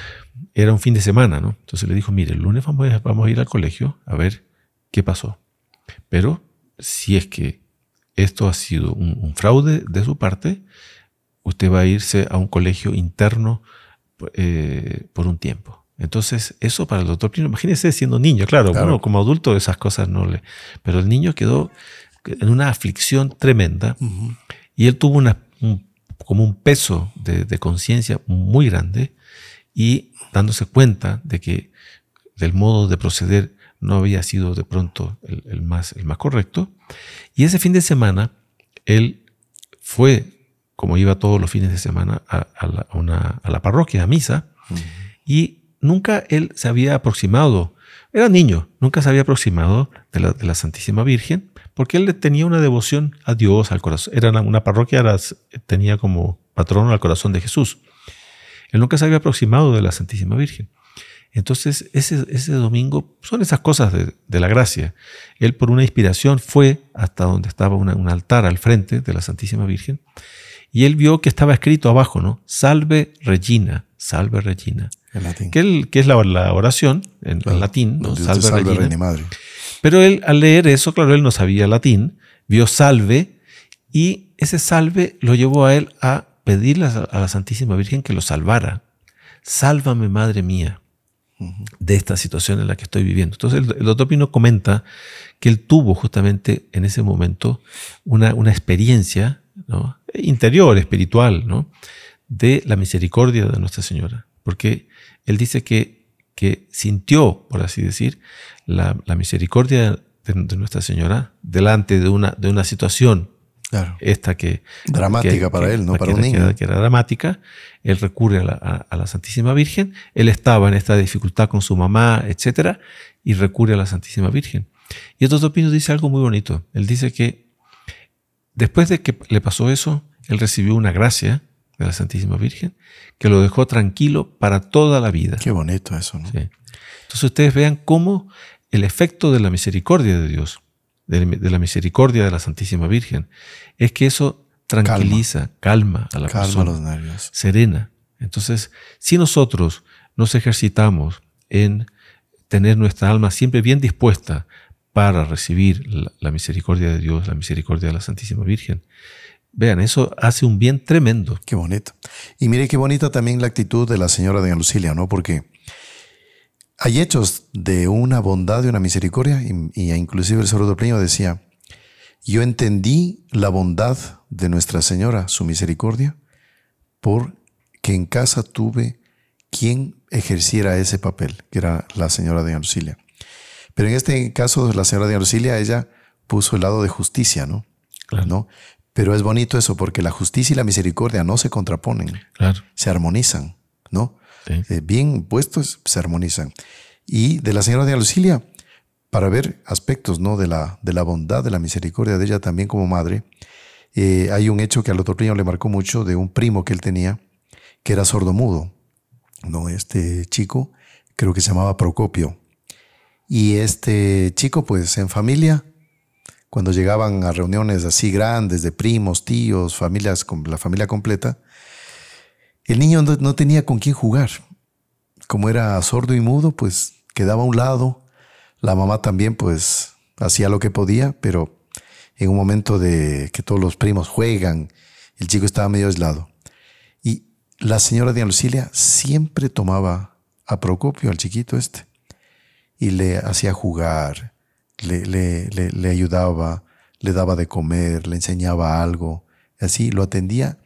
S1: era un fin de semana, ¿no? Entonces le dijo, mire, el lunes vamos a, vamos a ir al colegio a ver qué pasó. Pero si es que esto ha sido un, fraude de su parte, usted va a irse a un colegio interno eh, por un tiempo. Entonces, eso para el doctor Plino, imagínese siendo niño, claro, Bueno, como adulto esas cosas no le... Pero el niño quedó en una aflicción tremenda y él tuvo una, como un peso de, conciencia muy grande y dándose cuenta de que del modo de proceder no había sido de pronto el, más, el más correcto. Y ese fin de semana, él fue, como iba todos los fines de semana, a, la, una, a la, parroquia, a misa, y nunca él se había aproximado, era niño, nunca se había aproximado de la, Santísima Virgen, porque él tenía una devoción a Dios, al corazón. Era una, parroquia, tenía como patrono al corazón de Jesús. Él nunca se había aproximado de la Santísima Virgen. Entonces, ese, ese domingo son esas cosas de, la gracia. Él, por una inspiración, fue hasta donde estaba un altar al frente de la Santísima Virgen y él vio que estaba escrito abajo, ¿no? Salve Regina, salve Regina.
S2: En latín.
S1: Que, es la, oración en, latín, ¿no?
S2: Salve, Regina. Madre.
S1: Pero él, al leer eso, claro, él no sabía latín, vio salve y ese salve lo llevó a él a pedirle a la Santísima Virgen que lo salvara. Sálvame, Madre mía, de esta situación en la que estoy viviendo. Entonces el, doctor Pino comenta que él tuvo justamente en ese momento una, una experiencia interior, espiritual, ¿no? De la misericordia de Nuestra Señora. Porque él dice que, que sintió, por así decir, la, misericordia de, Nuestra Señora delante de una, de una situación
S2: Claro.
S1: Esta que...
S2: Dramática para él, ¿no? Para
S1: un
S2: niño.
S1: Que, era dramática. Él recurre a la, Santísima Virgen. Él estaba en esta dificultad con su mamá, etcétera, y recurre a la Santísima Virgen. Y entonces Pino dice algo muy bonito. Él dice que Después de que le pasó eso, él recibió una gracia de la Santísima Virgen que lo dejó tranquilo para toda la vida.
S2: Qué bonito eso, ¿no?
S1: Entonces ustedes vean cómo el efecto de la misericordia de Dios, de, la misericordia de la Santísima Virgen, es que eso tranquiliza, calma, a la calma
S2: los nervios.
S1: serena. Entonces, si nosotros nos ejercitamos en tener nuestra alma siempre bien dispuesta para recibir la, misericordia de Dios, la misericordia de la Santísima Virgen. Vean, eso hace un bien tremendo.
S2: Qué bonito. Y mire qué bonita también la actitud de la señora de Lucilia, ¿no? Porque hay hechos de una bondad, de una misericordia, y, inclusive el sordo Plino decía, yo entendí la bondad de Nuestra Señora, su misericordia, porque en casa tuve quien ejerciera ese papel, que era la señora de Lucilia. Pero en este caso, la señora de Arcilia, ella puso el lado de justicia, ¿no?
S1: Claro.
S2: ¿no? Pero es bonito eso, porque la justicia y la misericordia no se contraponen,
S1: claro.
S2: se armonizan, ¿no? Eh, bien puestos, se armonizan. Y de la señora de Arcilia, para ver aspectos ¿no? de, la, de la bondad, de la misericordia de ella también como madre, eh, hay un hecho que al otro primo le marcó mucho de un primo que él tenía, que era sordomudo. ¿no? Este chico, creo que se llamaba Procopio. Y este chico, pues en familia, cuando llegaban a reuniones así grandes de primos, tíos, familias, con la familia completa, el niño no, tenía con quién jugar. Como era sordo y mudo, pues quedaba a un lado. La mamá también, pues, hacía lo que podía, pero en un momento de que todos los primos juegan, el chico estaba medio aislado. Y la señora de Lucilia siempre tomaba a Procopio, al chiquito este, y le hacía jugar, le, le, le, ayudaba, le daba de comer, le enseñaba algo, así lo atendía.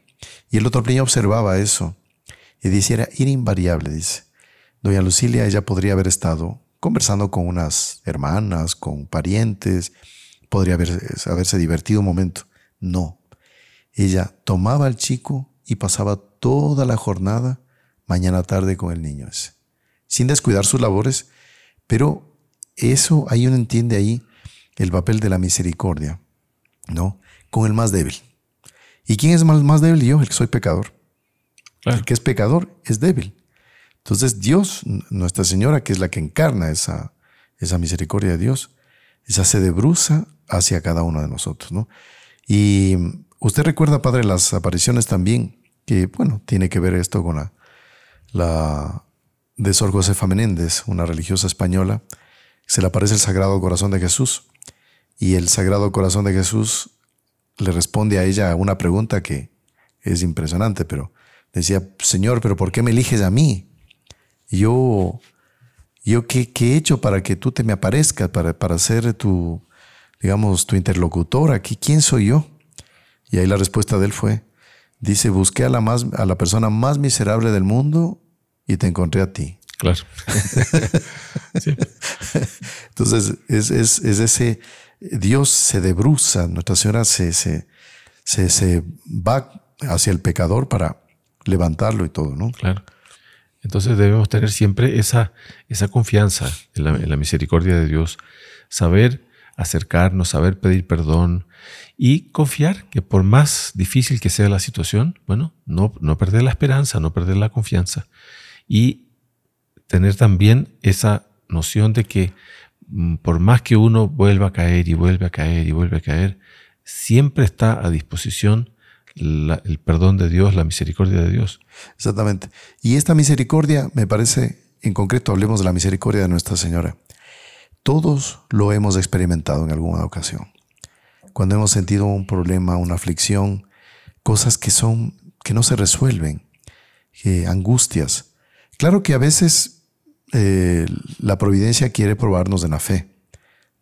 S2: Y el otro niño observaba eso Y dice, era, invariable, dice. Doña Lucilia, ella podría haber estado conversando con unas hermanas, con parientes, podría haberse divertido un momento. No. Ella tomaba al chico y pasaba toda la jornada, mañana tarde, con el niño. Sin descuidar sus labores, pero eso, ahí uno entiende ahí el papel de la misericordia, ¿no? Con el más débil. ¿Y quién es más, más débil? Yo, el que soy pecador. El que es pecador es débil. Entonces Dios, Nuestra Señora, que es la que encarna esa, esa misericordia de Dios, esa se debruza hacia cada uno de nosotros, ¿no? Y usted recuerda, Padre, las apariciones también, que, bueno, tiene que ver esto con la, la de Sor Josefa Menéndez, una religiosa española, se le aparece el Sagrado Corazón de Jesús y el Sagrado Corazón de Jesús le responde a ella una pregunta que es impresionante, pero decía, Señor, pero ¿por qué me eliges a mí? Yo, yo ¿qué, he hecho para que tú te me aparezcas, para, para ser tu, digamos, tu interlocutor aquí? ¿Quién soy yo? Y ahí la respuesta de él fue, dice, busqué a la, más, a la persona más miserable del mundo y te encontré a ti.
S1: Claro.
S2: Entonces, es, es, es, ese, Dios se debruza, Nuestra Señora se, se, se, va hacia el pecador para levantarlo y todo, ¿no?
S1: Claro. Entonces debemos tener siempre esa, esa confianza en la, en la, misericordia de Dios, saber acercarnos, saber pedir perdón y confiar que por más difícil que sea la situación, bueno, no, no perder la esperanza, no perder la confianza y tener también esa noción de que mm, por más que uno vuelva a caer y vuelve a caer y vuelve a caer, siempre está a disposición el perdón de Dios, la misericordia de Dios.
S2: Exactamente. Y esta misericordia, me parece, en concreto hablemos de la misericordia de Nuestra Señora. Todos lo hemos experimentado en alguna ocasión. Cuando hemos sentido un problema, una aflicción, cosas que son que no se resuelven, angustias. Claro que a veces eh, la providencia quiere probarnos de la fe,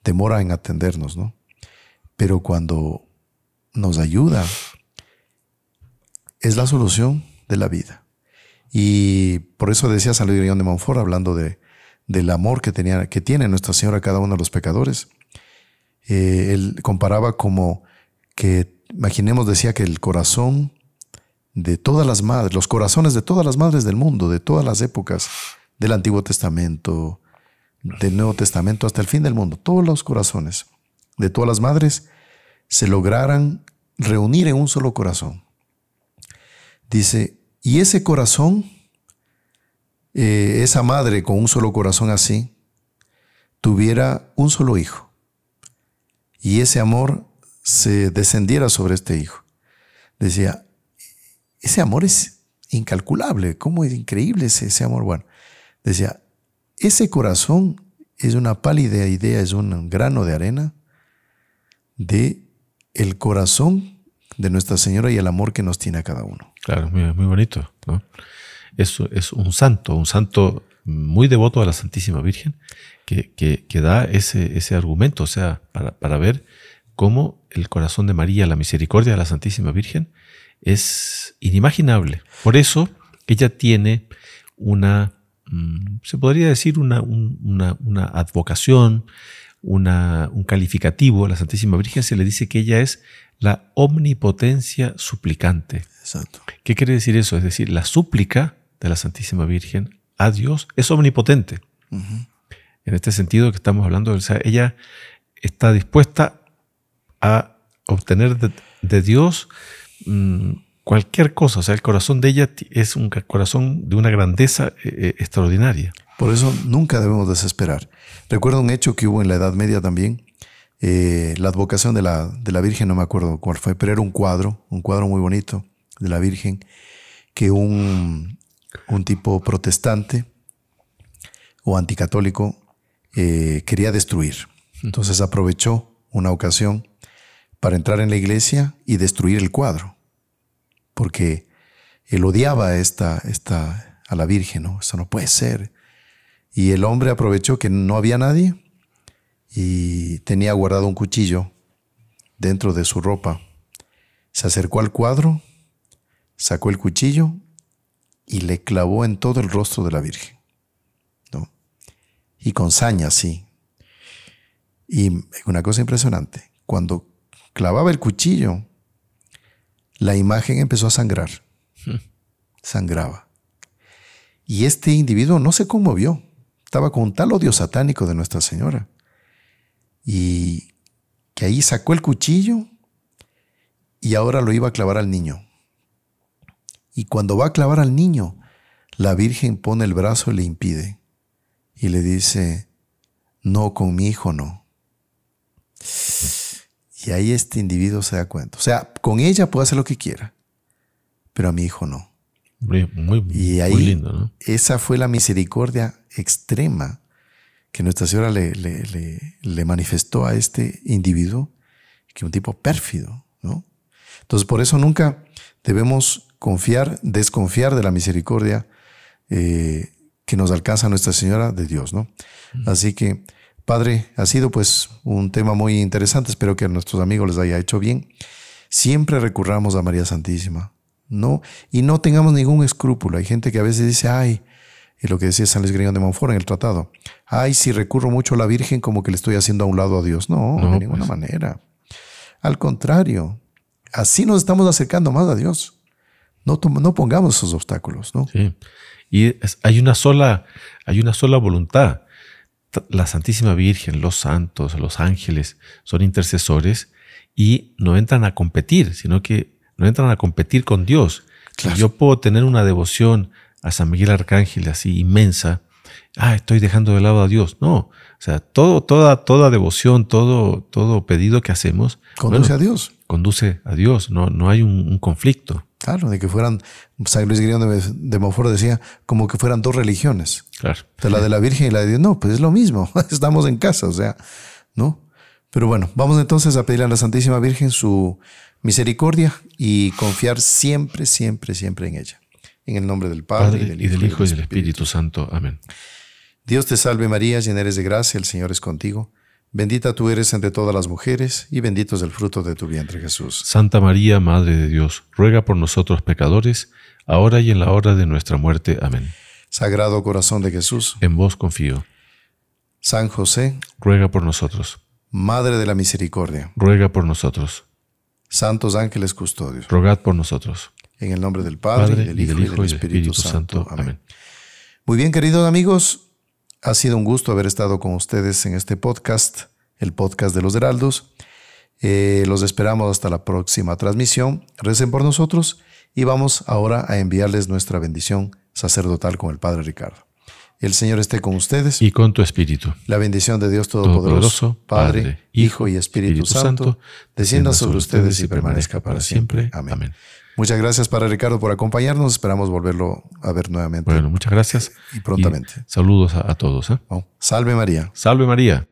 S2: demora en atendernos, ¿no? Pero cuando nos ayuda, es la solución de la vida. Y por eso decía San Luis de Montfort, hablando de, del amor que, tenía, que tiene Nuestra Señora a cada uno de los pecadores. Eh, él comparaba como que, imaginemos, decía que el corazón de todas las madres, los corazones de todas las madres del mundo, de todas las épocas, del Antiguo Testamento, del Nuevo Testamento, hasta el fin del mundo, todos los corazones de todas las madres se lograran reunir en un solo corazón. Dice, y ese corazón, eh, esa madre con un solo corazón así, tuviera un solo hijo, y ese amor se descendiera sobre este hijo. Decía, ese amor es incalculable, cómo es increíble ese, ese amor. Bueno, Decía, ese corazón es una pálida idea, es un grano de arena de el corazón de Nuestra Señora y el amor que nos tiene a cada uno.
S1: Claro, muy, muy bonito. ¿no? Es, es, un santo, un santo muy devoto a la Santísima Virgen, que, que, da ese, ese, argumento, o sea, para, para, ver cómo el corazón de María, la misericordia de la Santísima Virgen, es inimaginable. Por eso ella tiene una se podría decir una, una, advocación, un calificativo a la Santísima Virgen, se le dice que ella es la omnipotencia suplicante.
S2: Exacto.
S1: ¿Qué quiere decir eso? Es decir, la súplica de la Santísima Virgen a Dios es omnipotente. En este sentido que estamos hablando, o sea, ella está dispuesta a obtener de, Dios mm, cualquier cosa. O sea, el corazón de ella es un corazón de una grandeza eh, eh, extraordinaria.
S2: Por eso nunca debemos desesperar. Recuerdo un hecho que hubo en la Edad Media también. Eh, la advocación de la, de la Virgen, no me acuerdo cuál fue, pero era un cuadro, un cuadro muy bonito de la Virgen, que un, un tipo protestante o anticatólico quería destruir. Entonces aprovechó una ocasión para entrar en la iglesia y destruir el cuadro porque él odiaba esta, esta, a la Virgen, ¿no? Eso no puede ser. Y el hombre aprovechó que no había nadie y tenía guardado un cuchillo dentro de su ropa. Se acercó al cuadro, sacó el cuchillo y le clavó en todo el rostro de la Virgen. ¿no? Y con saña, sí. Y una cosa impresionante, cuando clavaba el cuchillo, la imagen empezó a sangrar. Sangraba. Y este individuo no se conmovió. Estaba con tal odio satánico de Nuestra Señora. Y que ahí sacó el cuchillo y ahora lo iba a clavar al niño. Y cuando va a clavar al niño, la Virgen pone el brazo y le impide. Y le dice, no, con mi hijo no. Y ahí este individuo se da cuenta. O sea, con ella puede hacer lo que quiera, pero a mi hijo no.
S1: Muy, muy,
S2: y ahí,
S1: muy lindo, ¿no?
S2: Esa fue la misericordia extrema que Nuestra Señora le, le, le, manifestó a este individuo, que un tipo pérfido, ¿no? Entonces, por eso nunca debemos confiar, desconfiar de la misericordia eh, que nos alcanza Nuestra Señora de Dios, ¿no? Así que Padre, ha sido pues un tema muy interesante, espero que a nuestros amigos les haya hecho bien. Siempre recurramos a María Santísima, ¿no? Y no tengamos ningún escrúpulo. Hay gente que a veces dice, ay, y lo que decía San Luis Griñón de Montfort en el tratado, ay, si recurro mucho a la Virgen como que le estoy haciendo a un lado a Dios. No, de ninguna pues. manera. Al contrario, así nos estamos acercando más a Dios. No, no pongamos esos obstáculos, ¿no?
S1: Sí. Y hay una sola, hay una sola voluntad la Santísima Virgen, los santos, los ángeles son intercesores y no entran a competir, sino que no entran a competir con Dios. Yo puedo tener una devoción a San Miguel Arcángel así inmensa, ah, estoy dejando de lado a Dios. No, o sea, todo, toda, toda devoción, todo, todo pedido que hacemos
S2: conduce a Dios.
S1: Conduce a Dios, no, no hay un conflicto.
S2: Claro, de que fueran, San Luis Guillermo de, de decía, como que fueran dos religiones.
S1: Claro.
S2: La de la Virgen y la de Dios. No, pues es lo mismo, estamos en casa, o sea, ¿no? Pero bueno, vamos entonces a pedirle a la Santísima Virgen su misericordia y confiar siempre, siempre, siempre en ella. En el nombre del Padre,
S1: y del Hijo y del Espíritu Santo. Amén.
S2: Dios te salve María, llena eres de gracia, el Señor es contigo. Bendita tú eres entre todas las mujeres, y bendito es el fruto de tu vientre Jesús.
S1: Santa María, Madre de Dios, ruega por nosotros pecadores, ahora y en la hora de nuestra muerte. Amén.
S2: Sagrado corazón de Jesús,
S1: en vos confío.
S2: San José,
S1: ruega por nosotros.
S2: Madre de la Misericordia,
S1: ruega por nosotros.
S2: Santos ángeles custodios,
S1: rogad por nosotros.
S2: En el nombre del Padre, del Hijo y del, Espíritu, Santo. Amén. Muy bien, queridos amigos, ha sido un gusto haber estado con ustedes en este podcast, el podcast de los Heraldos. Eh, los esperamos hasta la próxima transmisión. Recen por nosotros y vamos ahora a enviarles nuestra bendición sacerdotal con el Padre Ricardo. El Señor esté con ustedes.
S1: Y con tu espíritu.
S2: La bendición de Dios Todopoderoso, Padre, Hijo y Espíritu, Santo, descienda sobre ustedes y permanezca para siempre. Amén. Muchas gracias, Padre Ricardo, por acompañarnos. Esperamos volverlo a ver nuevamente.
S1: Bueno, muchas gracias.
S2: Y prontamente.
S1: saludos a, todos. ¿eh?
S2: salve María.
S1: Salve María.